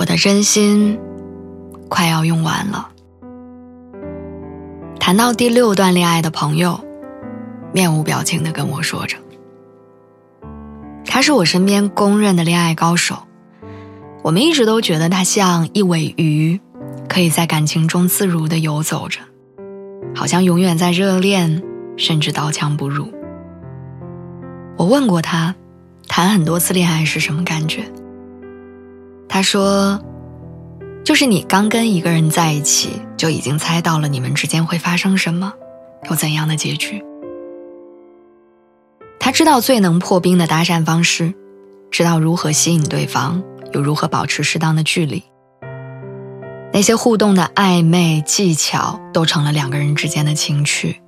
我的真心快要用完了。谈到第六段恋爱的朋友，面无表情的跟我说着：“他是我身边公认的恋爱高手。我们一直都觉得他像一尾鱼，可以在感情中自如的游走着，好像永远在热恋，甚至刀枪不入。”我问过他，谈很多次恋爱是什么感觉？他说：“就是你刚跟一个人在一起，就已经猜到了你们之间会发生什么，有怎样的结局。他知道最能破冰的搭讪方式，知道如何吸引对方，又如何保持适当的距离。那些互动的暧昧技巧，都成了两个人之间的情趣，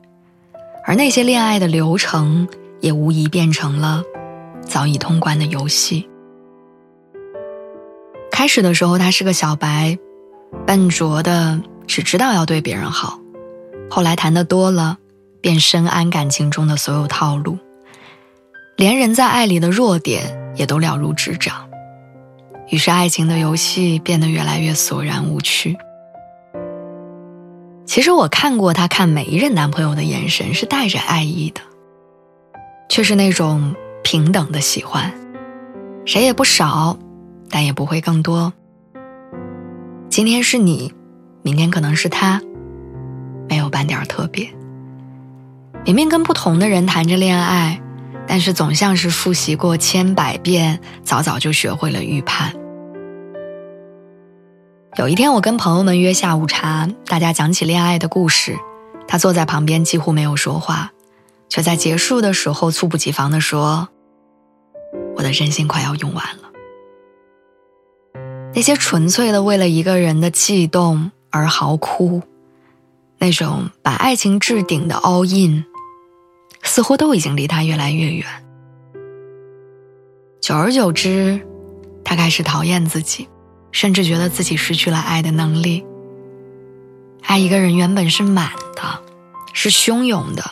而那些恋爱的流程，也无疑变成了早已通关的游戏。”开始的时候，他是个小白，笨拙的，只知道要对别人好。后来谈的多了，便深谙感情中的所有套路，连人在爱里的弱点也都了如指掌。于是，爱情的游戏变得越来越索然无趣。其实，我看过他看每一任男朋友的眼神是带着爱意的，却是那种平等的喜欢，谁也不少。但也不会更多。今天是你，明天可能是他，没有半点特别。明明跟不同的人谈着恋爱，但是总像是复习过千百遍，早早就学会了预判。有一天，我跟朋友们约下午茶，大家讲起恋爱的故事，他坐在旁边几乎没有说话，却在结束的时候猝不及防地说：“我的真心快要用完了。”那些纯粹的为了一个人的悸动而嚎哭，那种把爱情置顶的 all in，似乎都已经离他越来越远。久而久之，他开始讨厌自己，甚至觉得自己失去了爱的能力。爱一个人原本是满的，是汹涌的，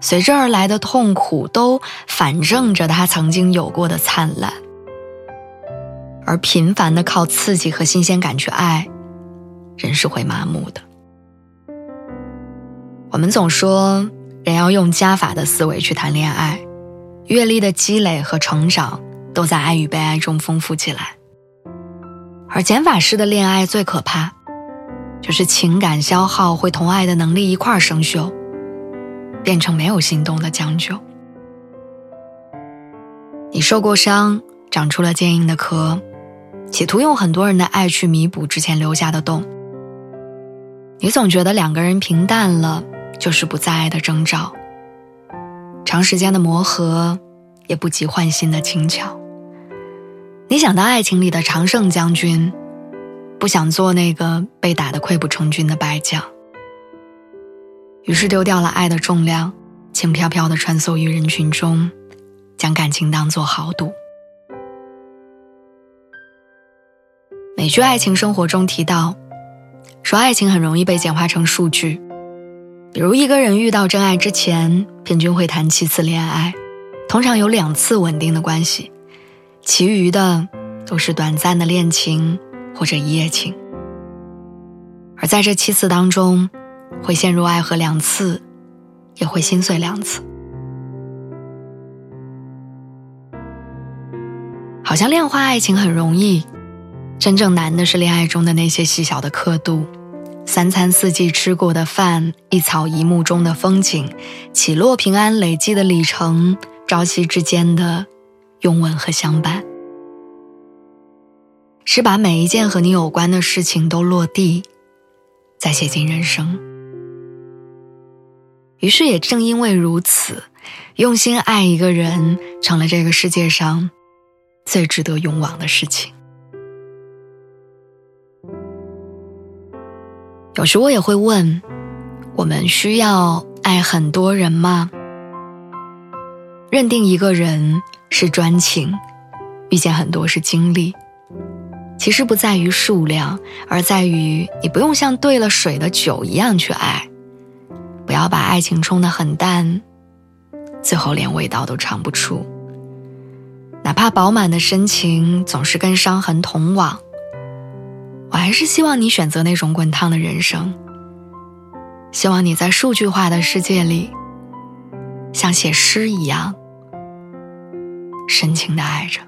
随之而来的痛苦都反证着他曾经有过的灿烂。而频繁的靠刺激和新鲜感去爱，人是会麻木的。我们总说，人要用加法的思维去谈恋爱，阅历的积累和成长都在爱与被爱中丰富起来。而减法式的恋爱最可怕，就是情感消耗会同爱的能力一块生锈，变成没有心动的将就。你受过伤，长出了坚硬的壳。企图用很多人的爱去弥补之前留下的洞。你总觉得两个人平淡了，就是不再爱的征兆。长时间的磨合，也不及换新的轻巧。你想当爱情里的常胜将军，不想做那个被打得溃不成军的败将。于是丢掉了爱的重量，轻飘飘地穿梭于人群中，将感情当作豪赌。美剧《爱情生活》中提到，说爱情很容易被简化成数据，比如一个人遇到真爱之前，平均会谈七次恋爱，通常有两次稳定的关系，其余的都是短暂的恋情或者一夜情。而在这七次当中，会陷入爱河两次，也会心碎两次，好像量化爱情很容易。真正难的是恋爱中的那些细小的刻度，三餐四季吃过的饭，一草一木中的风景，起落平安累积的里程，朝夕之间的拥吻和相伴，是把每一件和你有关的事情都落地，再写进人生。于是也正因为如此，用心爱一个人，成了这个世界上最值得勇往的事情。有时我也会问：我们需要爱很多人吗？认定一个人是专情，遇见很多是经历。其实不在于数量，而在于你不用像兑了水的酒一样去爱。不要把爱情冲得很淡，最后连味道都尝不出。哪怕饱满的深情总是跟伤痕同往，我还是希望你选择那种滚烫的人生。希望你在数据化的世界里，像写诗一样深情的爱着。